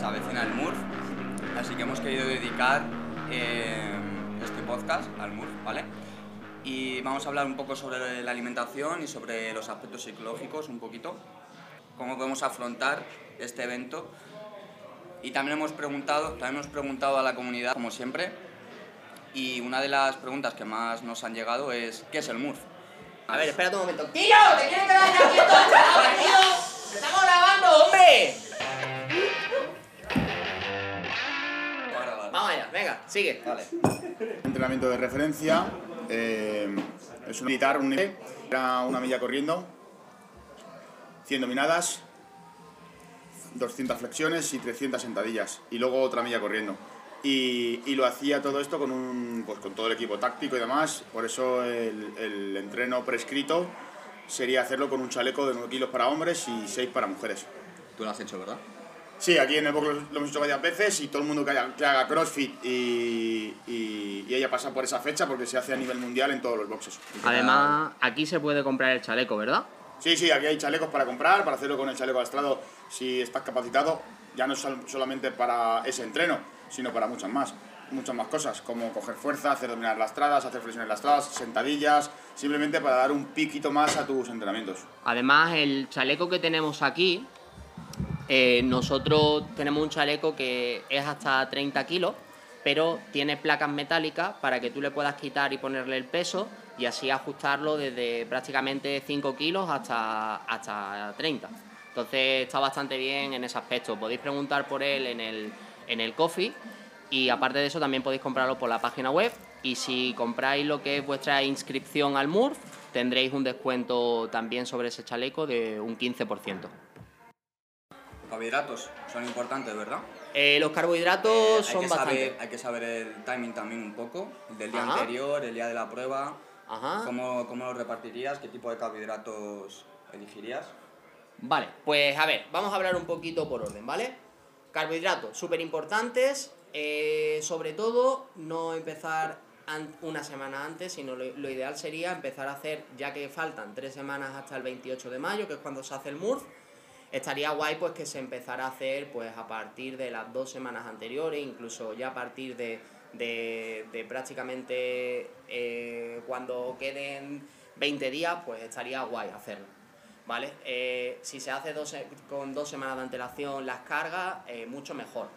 se avecina el MURF, así que hemos querido dedicar eh, este podcast al MURF, ¿vale? Y vamos a hablar un poco sobre la alimentación y sobre los aspectos psicológicos, un poquito, cómo podemos afrontar este evento. Y también hemos preguntado, también hemos preguntado a la comunidad, como siempre, y una de las preguntas que más nos han llegado es ¿qué es el MURF? A ver, espérate un momento. ¡Tío! ¿Te quieres quedar quieto, chaval, tío? ¡Estamos grabando, hombre! Venga, sigue. Vale. Entrenamiento de referencia. eh, es un militar, un era una milla corriendo, 100 dominadas, 200 flexiones y 300 sentadillas. Y luego otra milla corriendo. Y, y lo hacía todo esto con, un, pues, con todo el equipo táctico y demás. Por eso el, el entreno prescrito sería hacerlo con un chaleco de 9 kilos para hombres y 6 para mujeres. Tú lo has hecho, ¿verdad? Sí, aquí en el box lo, hemos hecho varias veces y todo el mundo que, haya- que haga CrossFit y, y, y ella pasa por esa fecha porque se hace a nivel mundial en todos los boxes. Además, aquí se puede comprar el chaleco, ¿verdad? Sí, sí, aquí hay chalecos para comprar, para hacerlo con el chaleco astrado si estás capacitado, ya no sol- solamente para ese entreno, sino para muchas más. Muchas más cosas, como coger fuerza, hacer dominar lastradas, hacer flexiones lastradas, sentadillas, simplemente para dar un piquito más a tus entrenamientos. Además, el chaleco que tenemos aquí, eh, nosotros tenemos un chaleco que es hasta 30 kilos, pero tiene placas metálicas para que tú le puedas quitar y ponerle el peso y así ajustarlo desde prácticamente 5 kilos hasta, hasta 30. Entonces está bastante bien en ese aspecto. Podéis preguntar por él en el, en el coffee y aparte de eso también podéis comprarlo por la página web y si compráis lo que es vuestra inscripción al MURF tendréis un descuento también sobre ese chaleco de un 15%. Carbohidratos son importantes, ¿verdad? Eh, los carbohidratos Eh, son bastante... saber, hay que saber el timing también un poco, el del día Ajá. anterior, el día de la prueba. Ajá. ¿Cómo, ¿Cómo lo repartirías? ¿Qué tipo de carbohidratos elegirías? Vale, pues a ver, vamos a hablar un poquito por orden, ¿vale? Carbohidratos, súper importantes, eh, sobre todo no empezar una semana antes, sino lo, lo ideal sería empezar a hacer, ya que faltan tres semanas hasta el 28 de mayo, que es cuando se hace el MURF, estaría guay pues que se empezara a hacer pues a partir de las dos semanas anteriores, incluso ya a partir de, de, de prácticamente eh, cuando queden 20 días, pues estaría guay hacerlo. ¿Vale? Eh, si se hace dos con dos semanas de antelación las cargas, eh, mucho mejor.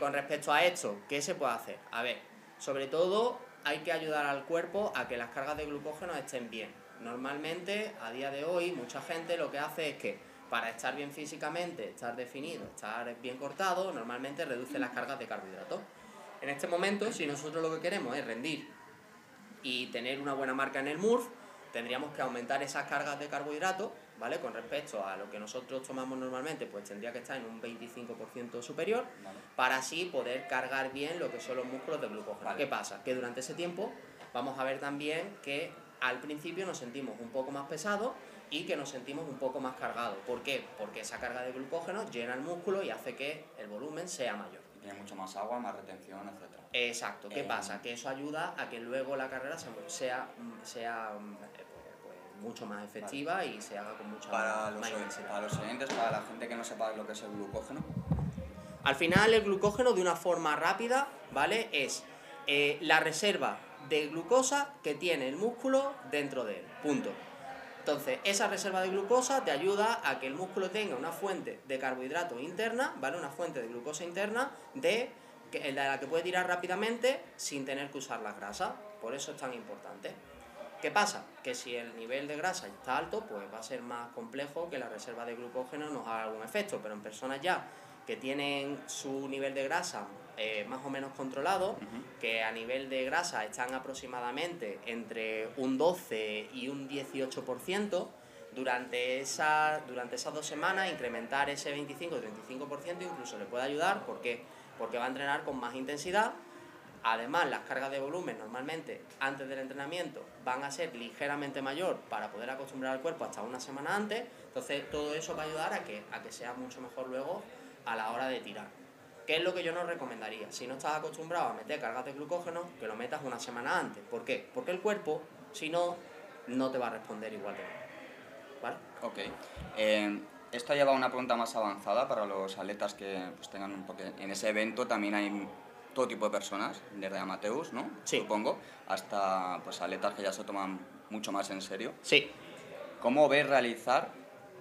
Con respecto a esto, ¿qué se puede hacer? A ver, sobre todo hay que ayudar al cuerpo a que las cargas de glucógeno estén bien. Normalmente, a día de hoy, mucha gente lo que hace es que para estar bien físicamente, estar definido, estar bien cortado, normalmente reduce las cargas de carbohidratos. En este momento, si nosotros lo que queremos es rendir y tener una buena marca en el MURF, tendríamos que aumentar esas cargas de carbohidratos, ¿vale? Con respecto a lo que nosotros tomamos normalmente, pues tendría que estar en un 25% superior, Vale. para así poder cargar bien lo que son los músculos de glucógeno. ¿Qué pasa? Que durante ese tiempo vamos a ver también que al principio nos sentimos un poco más pesados y que nos sentimos un poco más cargados. ¿Por qué? Porque esa carga de glucógeno llena el músculo y hace que el volumen sea mayor. Y Tiene mucho más agua, más retención, etc. Exacto, ¿qué Eh, pasa? Que eso ayuda a que luego la carrera se- sea, sea mm, eh, pues, mucho más efectiva y se haga con mucha Para más, los, intensidad. para los oyentes, para la gente que no sepa lo que es el glucógeno, Al final el glucógeno de una forma rápida, ¿vale? Es eh, la reserva de glucosa que tiene el músculo dentro de él. Punto. Entonces, esa reserva de glucosa te ayuda a que el músculo tenga una fuente de carbohidratos interna, ¿vale? Una fuente de glucosa interna de, de la que puede tirar rápidamente sin tener que usar las grasas. Por eso es tan importante. ¿Qué pasa? Que si el nivel de grasa está alto, pues va a ser más complejo que la reserva de glucógeno nos haga algún efecto. Pero en personas ya que tienen su nivel de grasa eh, más o menos controlado, que a nivel de grasa están aproximadamente entre un 12 y un 18%, durante, esa, durante esas dos semanas incrementar ese 25-35% incluso le puede ayudar. ¿Por qué? Porque va a entrenar con más intensidad. Además, las cargas de volumen normalmente antes del entrenamiento van a ser ligeramente mayor para poder acostumbrar al cuerpo hasta una semana antes. Entonces, todo eso va a ayudar a que, a que sea mucho mejor luego a la hora de tirar. ¿Qué es lo que yo no recomendaría? Si no estás acostumbrado a meter cargas de glucógeno, que lo metas una semana antes. ¿Por qué? Porque el cuerpo, si no, no te va a responder igual de bien. ¿Vale? Ok. Eh, Esto lleva a una pregunta más avanzada para los atletas que pues, tengan un porque en ese evento también hay todo tipo de personas, desde amateurs, ¿no? Sí. Supongo, hasta pues atletas que ya se toman mucho más en serio. Sí. ¿Cómo ves realizar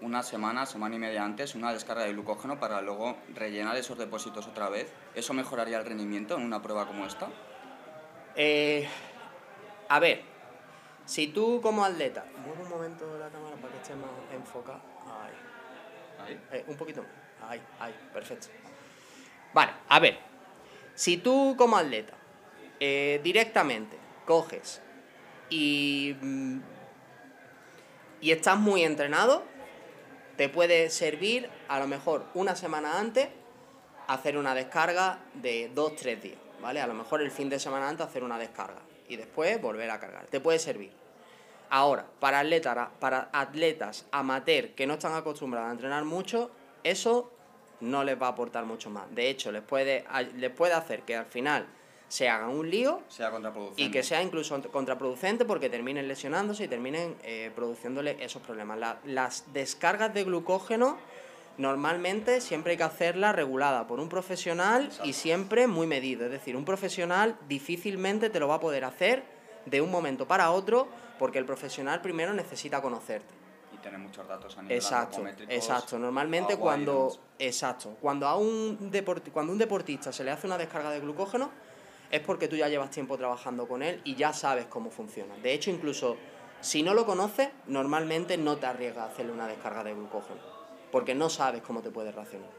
una semana, semana y media antes, una descarga de glucógeno para luego rellenar esos depósitos otra vez? ¿Eso mejoraría el rendimiento en una prueba como esta? Eh, a ver, si tú como atleta... Mueve un momento la cámara para que esté más enfocada. Ahí. Ahí. Eh, un poquito más. Ahí, ahí, perfecto. Vale, a ver. Si tú como atleta eh, directamente coges y, mm, y estás muy entrenado, te puede servir a lo mejor una semana antes hacer una descarga de 2-3 días, ¿vale? A lo mejor el fin de semana antes hacer una descarga y después volver a cargar. Te puede servir. Ahora, para atletas, para atletas amateur que no están acostumbrados a entrenar mucho, eso no les va a aportar mucho más. De hecho, les puede, les puede hacer que al final se hagan un lío Sea contraproducente. y que sea incluso contraproducente porque terminen lesionándose y terminen eh, produciéndole esos problemas. La- las descargas de glucógeno normalmente siempre hay que hacerlas regulada por un profesional y siempre muy medido. Es decir, un profesional difícilmente te lo va a poder hacer de un momento para otro porque el profesional primero necesita conocerte. Y tener muchos datos a nivel Exacto, exacto. Normalmente cuando, exacto, cuando a un cuando un deportista se le hace una descarga de glucógeno es porque tú ya llevas tiempo trabajando con él y ya sabes cómo funciona. De hecho, incluso si no lo conoces, normalmente no te arriesgas a hacerle una descarga de glucógeno, porque no sabes cómo te puede reaccionar,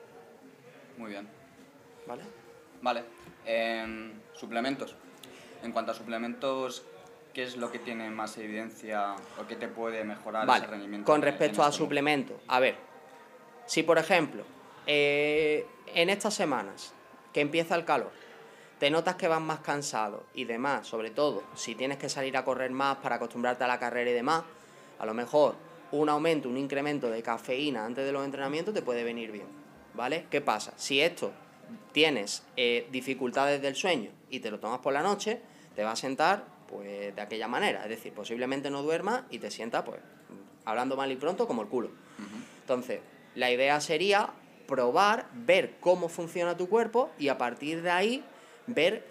Muy bien. ¿vale? Vale. Em, suplementos. En cuanto a suplementos, ¿qué es lo que tiene más evidencia o qué te puede mejorar Vale, ese rendimiento? con respecto a suplementos, a ver, si por ejemplo, eh, en estas semanas que empieza el calor, te notas que vas más cansado y demás, sobre todo si tienes que salir a correr más para acostumbrarte a la carrera y demás, a lo mejor un aumento, un incremento de cafeína antes de los entrenamientos te puede venir bien, ¿vale? ¿Qué pasa? Si esto tienes eh, dificultades del sueño y te lo tomas por la noche, te va a sentar pues de aquella manera, es decir, posiblemente no duermas y te sienta pues hablando mal y pronto como el culo. Entonces, la idea sería probar, ver cómo funciona tu cuerpo y a partir de ahí ver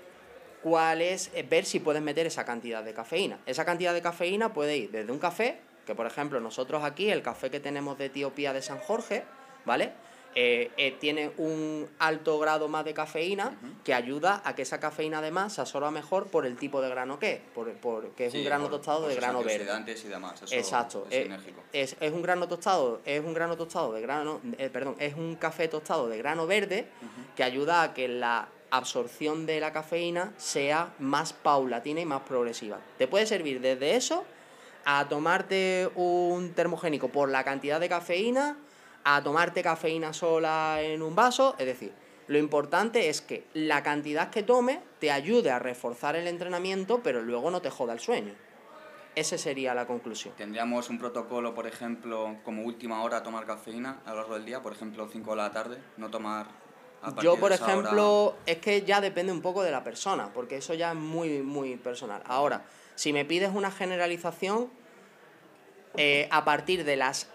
cuál es, eh, ver si puedes meter esa cantidad de cafeína. Esa cantidad de cafeína puede ir desde un café, que por ejemplo nosotros aquí, el café que tenemos de Etiopía de San Jorge, ¿vale? Eh, eh, tiene un alto grado más de cafeína que ayuda a que esa cafeína además se absorba mejor por el tipo de grano que es, por, por- que es un grano por- tostado por de grano verde. y demás. Eso Exacto. Es. Es, es un grano tostado, es un grano tostado de grano, eh, perdón, es un café tostado de grano verde que ayuda a que la absorción de la cafeína sea más paulatina y más progresiva. Te puede servir desde eso a tomarte un termogénico por la cantidad de cafeína, a tomarte cafeína sola en un vaso, es decir, lo importante es que la cantidad que tomes te ayude a reforzar el entrenamiento, pero luego no te joda el sueño. Esa sería la conclusión. Tendríamos un protocolo, por ejemplo, como última hora tomar cafeína a lo largo del día, por ejemplo, 5 de la tarde, no tomar Yo, por hora- ejemplo, es que ya depende un poco de la persona, porque eso ya es muy, muy personal. Ahora, si me pides una generalización, eh, a partir de las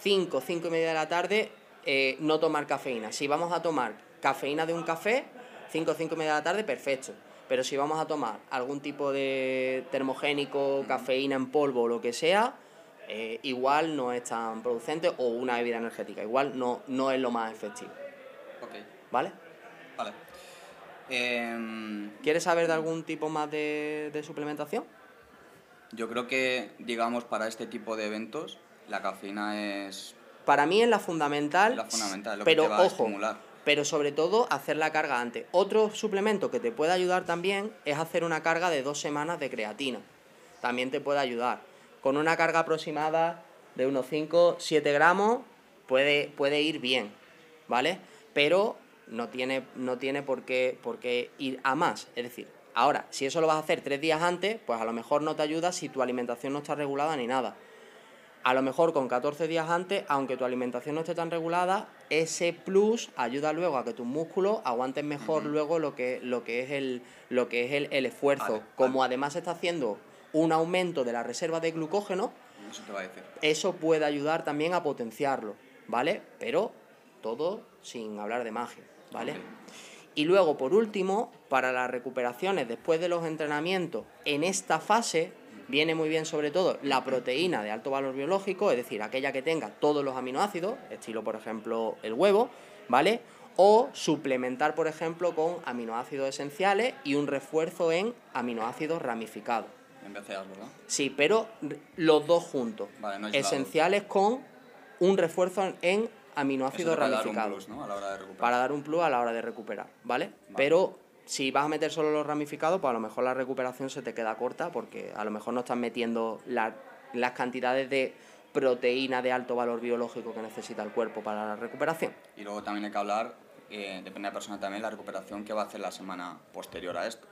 5, 5 y media de la tarde, eh, no tomar cafeína. Si vamos a tomar cafeína de un café, 5, 5 y media de la tarde, perfecto. Pero si vamos a tomar algún tipo de termogénico, cafeína en polvo o lo que sea, eh, igual no es tan producente o una bebida energética. Igual no, no es lo más efectivo. ¿Vale? vale. Em, ¿Quieres saber de algún tipo más de, de suplementación? yo creo que, digamos, para este tipo de eventos, la cafeína es Para mí es la fundamental. la fundamental, lo pero que te va a ojo, estimular. pero sobre todo hacer la carga antes. Otro suplemento que te puede ayudar también es hacer una carga de dos semanas de creatina. También te puede ayudar. Con una carga aproximada de unos 5, 7 gramos puede, puede ir bien, ¿vale? Pero no tiene, no tiene por, qué, por qué ir a más. Es decir, ahora, si eso lo vas a hacer tres días antes, pues a lo mejor no te ayuda si tu alimentación no está regulada ni nada. A lo mejor con 14 días antes, aunque tu alimentación no esté tan regulada, ese plus ayuda luego a que tus músculos aguanten mejor luego lo que, lo que es el, lo que es el, el esfuerzo. Vale, Como vale. además está haciendo un aumento de la reserva de glucógeno, Eso te va a decir. eso puede ayudar también a potenciarlo, ¿vale? Pero todo sin hablar de magia, ¿vale? Y luego, por último, para las recuperaciones después de los entrenamientos, en esta fase viene muy bien sobre todo la proteína de alto valor biológico, es decir, aquella que tenga todos los aminoácidos, estilo por ejemplo el huevo, ¿vale? O suplementar, por ejemplo, con aminoácidos esenciales y un refuerzo en aminoácidos ramificados. En BCAAs, ¿verdad? Sí, pero los dos juntos. Vale, no. Esenciales con un refuerzo en- aminoácidos te puede dar un ramificados plus, ¿no? A la hora de recuperar. para dar un plus a la hora de recuperar, ¿vale? Pero si vas a meter solo los ramificados, pues a lo mejor la recuperación se te queda corta porque a lo mejor no estás metiendo la- las cantidades de proteína de alto valor biológico que necesita el cuerpo para la recuperación. Y luego también hay que hablar, eh, depende de la persona también, la recuperación que va a hacer la semana posterior a esto.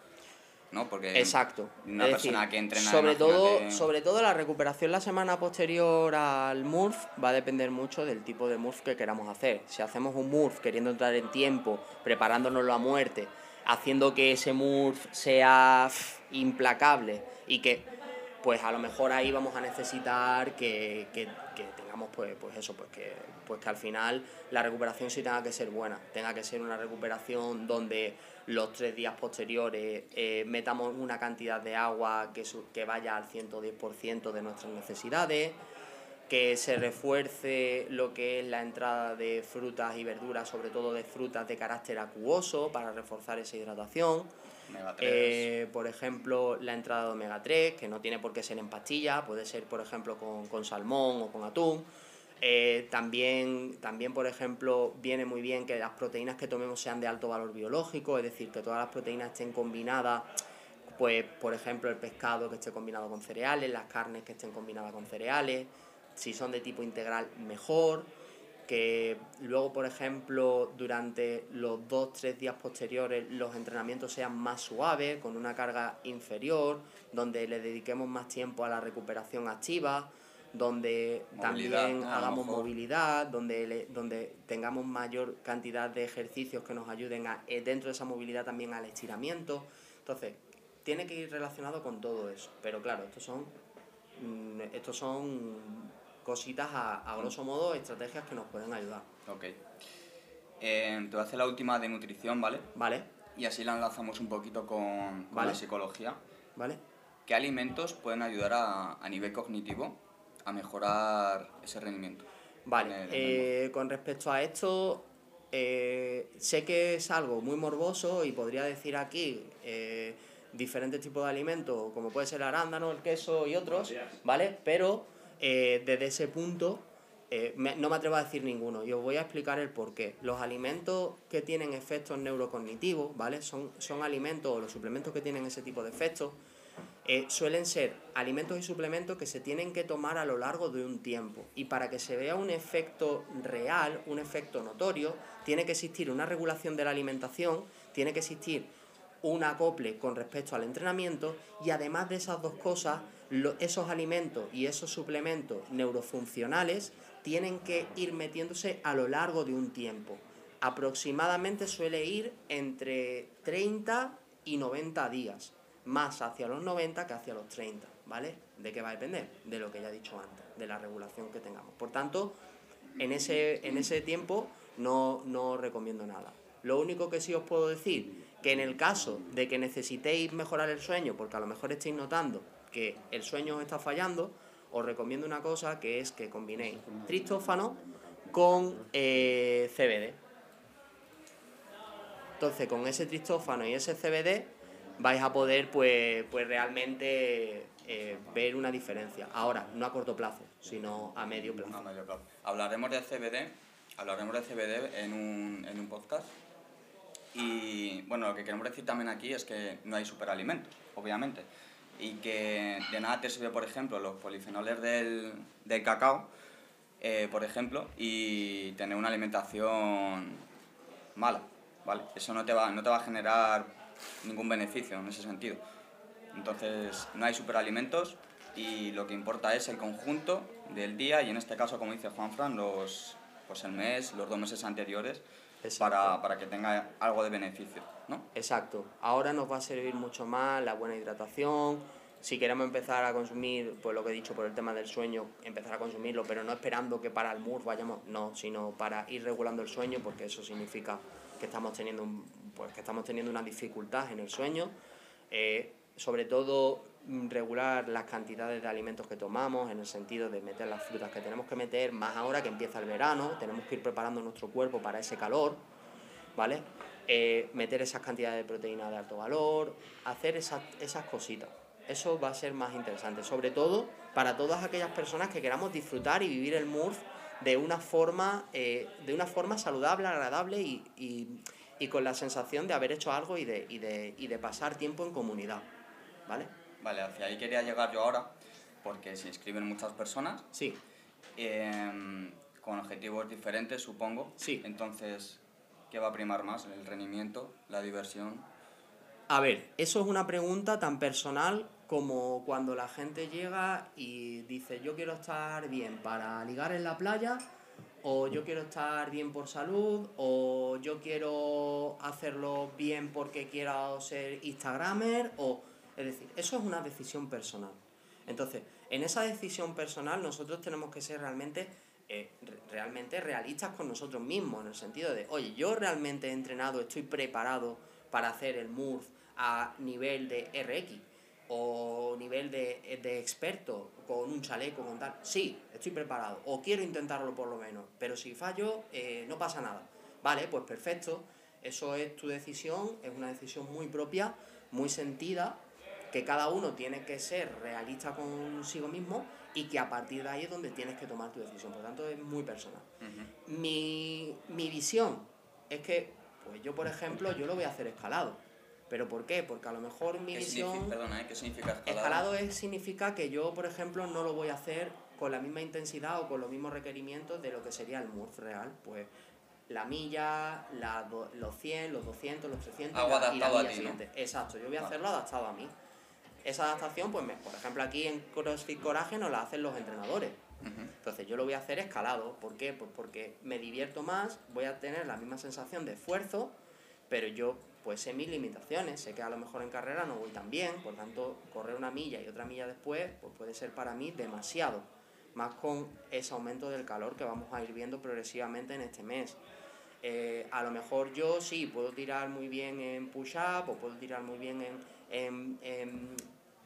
¿No? Porque Exacto. una Es persona decir, que entrena. sobre todo, sobre todo la recuperación la semana posterior al MURF va a depender mucho del tipo de MURF que queramos hacer. Si hacemos un MURF queriendo entrar en tiempo, preparándonos a muerte, haciendo que ese MURF sea implacable y que pues a lo mejor ahí vamos a necesitar que, que- que tengamos pues, pues eso, pues que, pues que al final la recuperación sí tenga que ser buena, tenga que ser una recuperación donde los tres días posteriores eh, metamos una cantidad de agua que, su- que vaya al 110% de nuestras necesidades, que se refuerce lo que es la entrada de frutas y verduras, sobre todo de frutas de carácter acuoso, para reforzar esa hidratación. Omega 3. Eh, por ejemplo, la entrada de omega 3, que no tiene por qué ser en pastilla, puede ser, por ejemplo, con, con salmón o con atún. Eh, también, también, por ejemplo, viene muy bien que las proteínas que tomemos sean de alto valor biológico, es decir, que todas las proteínas estén combinadas, pues, por ejemplo, el pescado que esté combinado con cereales, las carnes que estén combinadas con cereales, si son de tipo integral, mejor que luego, por ejemplo, durante los dos, tres días posteriores los entrenamientos sean más suaves, con una carga inferior, donde le dediquemos más tiempo a la recuperación activa, donde Movilidad, también hagamos movilidad, donde, le- donde tengamos mayor cantidad de ejercicios que nos ayuden a, eh, dentro de esa movilidad también al estiramiento. Entonces, tiene que ir relacionado con todo eso. Pero claro, estos son, mm, estos son cositas a, a grosso modo, estrategias que nos pueden ayudar. Ok. Eh, te voy a hacer la última de nutrición, ¿vale? ¿Vale? Y así la enlazamos un poquito con, con Vale. la psicología. ¿Vale? ¿Qué alimentos pueden ayudar a, a nivel cognitivo a mejorar ese rendimiento? Vale, eh, con respecto a esto, eh, sé que es algo muy morboso y podría decir aquí eh, diferentes tipos de alimentos, como puede ser el arándano, el queso y otros, ¿vale? Pero eh, desde ese punto eh, me- no me atrevo a decir ninguno y os voy a explicar el por qué. Los alimentos que tienen efectos neurocognitivos, ¿vale? Son, son alimentos o los suplementos que tienen ese tipo de efectos, eh, suelen ser alimentos y suplementos que se tienen que tomar a lo largo de un tiempo. Y para que se vea un efecto real, un efecto notorio, tiene que existir una regulación de la alimentación, tiene que existir un acople con respecto al entrenamiento y además de esas dos cosas, esos alimentos y esos suplementos neurofuncionales tienen que ir metiéndose a lo largo de un tiempo. Aproximadamente suele ir entre 30 y 90 días, más hacia los 90 que hacia los 30, ¿vale? ¿De qué va a depender? De lo que ya he dicho antes, de la regulación que tengamos. Por tanto, en ese, en ese tiempo no, no os recomiendo nada. Lo único que sí os puedo decir, que en el caso de que necesitéis mejorar el sueño, porque a lo mejor estéis notando que el sueño os está fallando, os recomiendo una cosa que es que combinéis tristófano con eh, CBD. Entonces, con ese tristófano y ese CBD vais a poder, pues, pues realmente eh, ver una diferencia. Ahora, no a corto plazo, sino a medio plazo. A medio plazo. Hablaremos de CBD, hablaremos de CBD en un, en un podcast. Y bueno, lo que queremos decir también aquí es que no hay superalimentos, obviamente. Y que de nada te sirve, por ejemplo, los polifenoles del, del cacao, eh, por ejemplo, y tener una alimentación mala, ¿vale? Eso no te va, no te va a generar ningún beneficio en ese sentido. Entonces, no hay superalimentos y lo que importa es el conjunto del día y en este caso, como dice Juanfran, los, pues el mes, los dos meses anteriores para, para que tenga algo de beneficio, ¿no? Exacto. Ahora nos va a servir mucho más la buena hidratación, si queremos empezar a consumir, pues lo que he dicho por el tema del sueño, empezar a consumirlo, pero no esperando que para el MUR vayamos, no, sino para ir regulando el sueño, porque eso significa que estamos teniendo, un, pues, que estamos teniendo una dificultad en el sueño. Eh, sobre todo mm, regular las cantidades de alimentos que tomamos, en el sentido de meter las frutas que tenemos que meter, más ahora que empieza el verano, tenemos que ir preparando nuestro cuerpo para ese calor, ¿vale? Eh, meter esas cantidades de proteína de alto valor, hacer esas, esas cositas eso va a ser más interesante, sobre todo para todas aquellas personas que queramos disfrutar y vivir el MURF de una forma, eh, de una forma saludable, agradable y, con la sensación de haber hecho algo y de, y de, pasar tiempo en comunidad. ¿Vale? Vale, hacia ahí quería llegar yo ahora, porque se inscriben muchas personas. Sí. Em, con objetivos diferentes, supongo. Sí. Entonces, ¿qué va a primar más? ¿El rendimiento, la diversión? A ver, eso es una pregunta tan personal como cuando la gente llega y dice yo quiero estar bien para ligar en la playa o yo quiero estar bien por salud o yo quiero hacerlo bien porque quiero ser instagramer o es decir, eso es una decisión personal. Entonces, en esa decisión personal nosotros tenemos que ser realmente eh, realmente realistas con nosotros mismos, en el sentido de, oye, yo realmente he entrenado, estoy preparado para hacer el MURF a nivel de RX o nivel de, experto con un chaleco, con tal, sí, estoy preparado, o quiero intentarlo por lo menos, pero si fallo, eh, no pasa nada. Vale, pues perfecto, eso es tu decisión, es una decisión muy propia, muy sentida, que cada uno tiene que ser realista consigo mismo y que a partir de ahí es donde tienes que tomar tu decisión. Por lo tanto, es muy personal. mi, mi visión es que, pues yo, por ejemplo, yo lo voy a hacer escalado ¿Pero por qué? Porque a lo mejor mi visión... Perdona, ¿eh? ¿qué significa escalado? Escalado es, significa que yo, por ejemplo, no lo voy a hacer con la misma intensidad o con los mismos requerimientos de lo que sería el MURF real. Pues la milla, la los 100, los 200, los 300 y la, milla siguiente. Exacto, yo voy a hacerlo adaptado a mí. Esa adaptación, pues, por ejemplo, aquí en CrossFit Coraje nos la hacen los entrenadores. Entonces yo lo voy a hacer escalado. ¿Por qué? Pues porque me divierto más, voy a tener la misma sensación de esfuerzo, pero yo pues sé mis limitaciones, sé que a lo mejor en carrera no voy tan bien, por tanto, correr una milla y otra milla después, pues puede ser para mí demasiado, más con ese aumento del calor que vamos a ir viendo progresivamente en este mes. Eh, a lo mejor yo sí puedo tirar muy bien en push-up o puedo tirar muy bien en,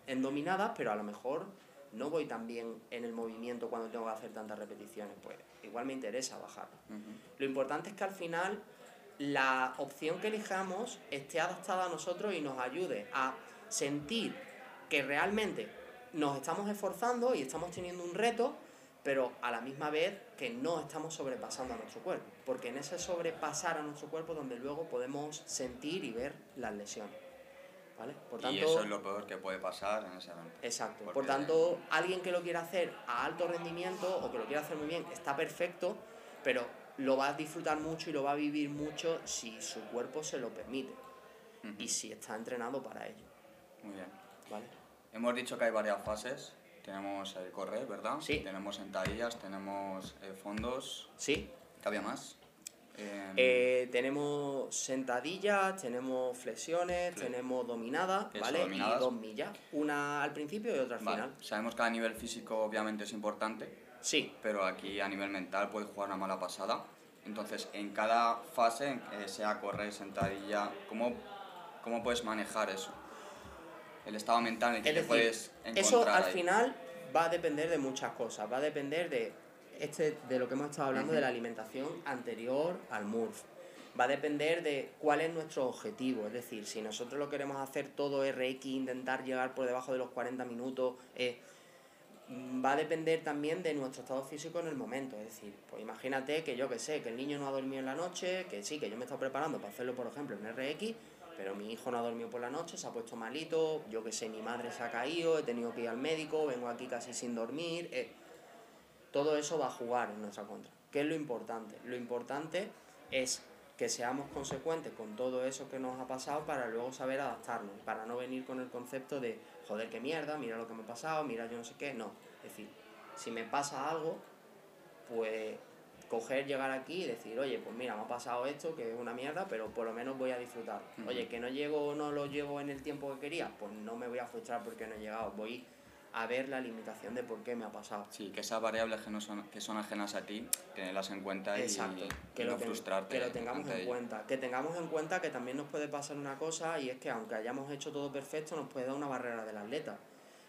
en, dominadas, pero a lo mejor no voy tan bien en el movimiento cuando tengo que hacer tantas repeticiones, pues igual me interesa bajar. Lo importante es que al final la opción que elijamos esté adaptada a nosotros y nos ayude a sentir que realmente nos estamos esforzando y estamos teniendo un reto, pero a la misma vez que no estamos sobrepasando a nuestro cuerpo, porque en ese sobrepasar a nuestro cuerpo donde luego podemos sentir y ver las lesiones. ¿Vale? Por tanto, y eso es lo peor que puede pasar en ese evento. Exacto. Por tanto, alguien que lo quiera hacer a alto rendimiento o que lo quiera hacer muy bien está perfecto, pero lo va a disfrutar mucho y lo va a vivir mucho si su cuerpo se lo permite y si está entrenado para ello. Muy bien. ¿Vale? Hemos dicho que hay varias fases. Tenemos el correr, ¿verdad? Sí. Tenemos sentadillas, tenemos eh, fondos. Sí. ¿Qué había más? Em, eh, tenemos sentadillas, tenemos flexiones, tenemos dominadas, ¿vale? Y dos millas. Una al principio y otra al final. Sabemos que a nivel físico obviamente es importante, Sí. Pero aquí a nivel mental puedes jugar una mala pasada. Entonces, en cada fase, eh, sea correr, sentadilla, ¿cómo, ¿cómo puedes manejar eso? El estado mental en el que te puedes encontrar. Eso al final va a depender de muchas cosas. Va a depender de, este, de lo que hemos estado hablando de la alimentación anterior al MURF. Va a depender de cuál es nuestro objetivo. Es decir, si nosotros lo queremos hacer todo RX, intentar llegar por debajo de los 40 minutos. Eh, va a depender también de nuestro estado físico en el momento. Es decir, pues imagínate que yo que sé, que el niño no ha dormido en la noche, que sí, que yo me he estado preparando para hacerlo, por ejemplo, en RX, pero mi hijo no ha dormido por la noche, se ha puesto malito, yo que sé, mi madre se ha caído, he tenido que ir al médico, vengo aquí casi sin dormir. Eh, todo eso va a jugar en nuestra contra. ¿Qué es lo importante? Lo importante es que seamos consecuentes con todo eso que nos ha pasado para luego saber adaptarnos, para no venir con el concepto de, joder, qué mierda, mira lo que me ha pasado, mira yo no sé qué, no. Es decir, si me pasa algo, pues coger, llegar aquí y decir, oye, pues mira, me ha pasado esto, que es una mierda, pero por lo menos voy a disfrutar. Oye, que no llego o no lo llego en el tiempo que quería, pues no me voy a frustrar porque no he llegado. Voy a ver la limitación de por qué me ha pasado. Sí, que esas variables que, no son, que son ajenas a ti, tenerlas en cuenta y, Exacto, y que, no lo, ten- frustrarte. que lo tengamos en ello. cuenta. Que tengamos en cuenta que también nos puede pasar una cosa y es que aunque hayamos hecho todo perfecto, nos puede dar una barrera del atleta.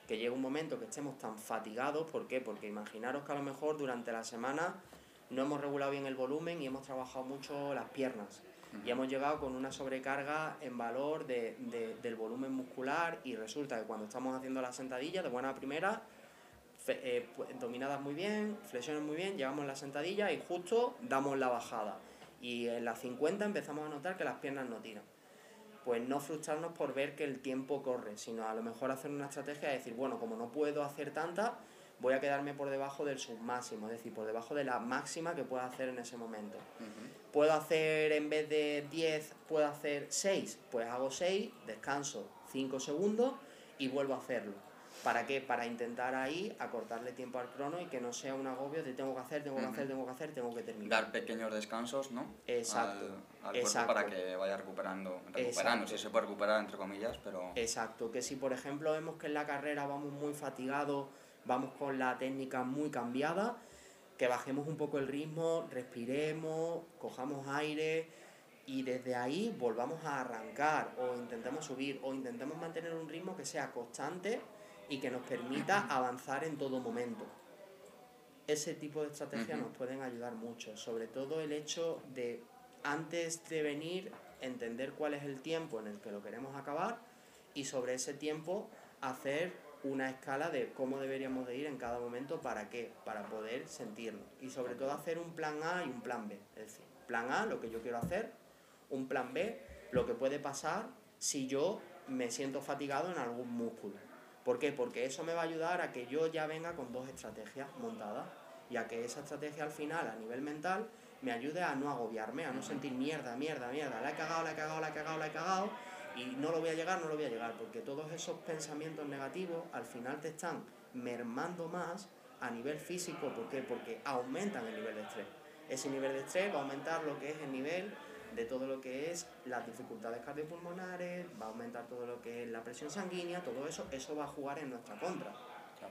Que llega un momento que estemos tan fatigados, ¿por qué? Porque imaginaros que a lo mejor durante la semana no hemos regulado bien el volumen y hemos trabajado mucho las piernas. Y hemos llegado con una sobrecarga en valor de, de- del volumen muscular y resulta que cuando estamos haciendo la sentadilla de buena primera, eh, pu- dominadas muy bien, flexiones muy bien, llevamos la sentadilla y justo damos la bajada. Y en las 50 empezamos a notar que las piernas no tiran. Pues no frustrarnos por ver que el tiempo corre, sino a lo mejor hacer una estrategia de decir, bueno, como no puedo hacer tanta, voy a quedarme por debajo del submáximo, es decir, por debajo de la máxima que pueda hacer en ese momento. Puedo hacer en vez de 10, puedo hacer 6, pues hago 6, descanso 5 segundos y vuelvo a hacerlo. ¿Para qué? Para intentar ahí acortarle tiempo al crono y que no sea un agobio de tengo que hacer, tengo que hacer, tengo que hacer, tengo que terminar. Dar pequeños descansos, ¿no? Exacto, Al, al exacto. para que vaya recuperando. Recuperando, si se puede recuperar, entre comillas, pero. Exacto, que si por ejemplo vemos que en la carrera vamos muy fatigados, vamos con la técnica muy cambiada, que bajemos un poco el ritmo, respiremos, cojamos aire y desde ahí volvamos a arrancar. O intentemos subir o intentemos mantener un ritmo que sea constante y que nos permita avanzar en todo momento. Ese tipo de estrategias nos pueden ayudar mucho, sobre todo el hecho de antes de venir entender cuál es el tiempo en el que lo queremos acabar y sobre ese tiempo hacer una escala de cómo deberíamos de ir en cada momento para qué, para poder sentirlo y sobre todo hacer un plan A y un plan B, es decir, plan A lo que yo quiero hacer, un plan B lo que puede pasar si yo me siento fatigado en algún músculo. ¿Por qué? Porque eso me va a ayudar a que yo ya venga con dos estrategias montadas y a que esa estrategia al final a nivel mental me ayude a no agobiarme, a no sentir mierda, mierda, mierda, la he cagado, la he cagado, la he cagado, la he cagado y no lo voy a llegar, no lo voy a llegar, porque todos esos pensamientos negativos al final te están mermando más a nivel físico, ¿por qué? Porque aumentan el nivel de estrés. Ese nivel de estrés va a aumentar lo que es el nivel de todo lo que es las dificultades cardiopulmonares, va a aumentar todo lo que es la presión sanguínea, todo eso, eso va a jugar en nuestra contra.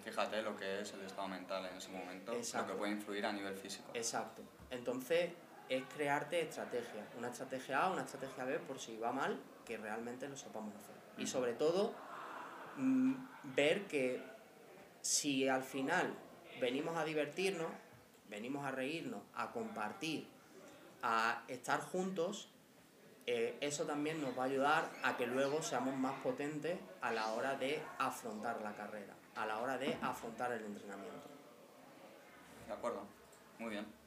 Fíjate lo que es el estado mental en ese momento, Exacto. lo que puede influir a nivel físico. Exacto. Entonces, es crearte estrategias. Una estrategia A, una estrategia B, por si va mal, que realmente lo sepamos hacer. Y sobre todo, mm, ver que si al final venimos a divertirnos, venimos a reírnos, a compartir, a estar juntos, eh, eso también nos va a ayudar a que luego seamos más potentes a la hora de afrontar la carrera, a la hora de afrontar el entrenamiento. De acuerdo, muy bien.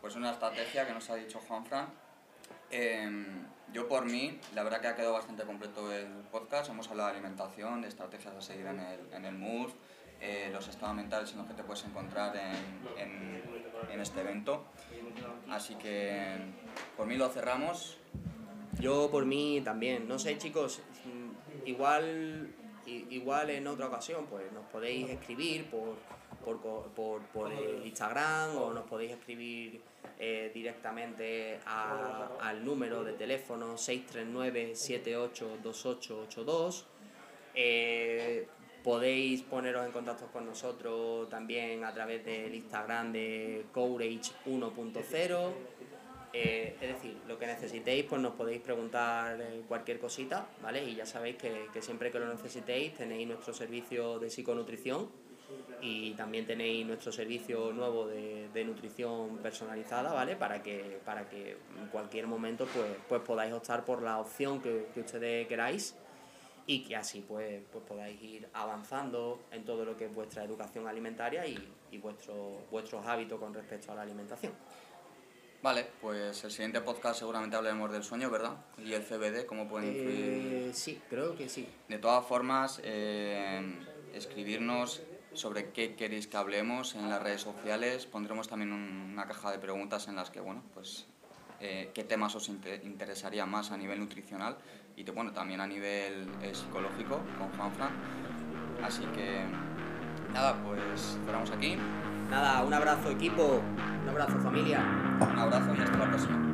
Pues una estrategia que nos ha dicho Juanfran. Em, yo por mí, la verdad que ha quedado bastante completo el podcast. Hemos hablado de alimentación, de estrategias a seguir en el, en el MUR, eh, los estados mentales en los que te puedes encontrar en, en, en este evento. Así que por mí lo cerramos. Yo por mí también, no sé chicos, igual, igual en otra ocasión pues nos podéis escribir por, por, por, por el Instagram o nos podéis escribir eh, directamente a- al número de teléfono 639-782882. Eh, podéis poneros en contacto con nosotros también a través del Instagram de Courage 1.0. Eh, es decir, lo que necesitéis, pues nos podéis preguntar eh, cualquier cosita, ¿vale? Y ya sabéis que, que siempre que lo necesitéis tenéis nuestro servicio de psiconutrición y también tenéis nuestro servicio nuevo de, de nutrición personalizada, ¿vale? Para que, para que en cualquier momento pues, pues podáis optar por la opción que, que ustedes queráis y que así pues, pues podáis ir avanzando en todo lo que es vuestra educación alimentaria y, y vuestro, vuestros hábitos con respecto a la alimentación. Vale, pues el siguiente podcast seguramente hablaremos del sueño, ¿verdad? Y el CBD, cómo pueden influir. Eh, sí, creo que sí. De todas formas, eh, escribirnos sobre qué queréis que hablemos en las redes sociales. Pondremos también un- una caja de preguntas en las que, bueno, pues eh, qué temas os inte- interesaría más a nivel nutricional y bueno, también a nivel eh, psicológico con Juanfran. Así que nada, pues cerramos aquí. Nada, un abrazo equipo, un abrazo familia. Un abrazo y hasta la próxima.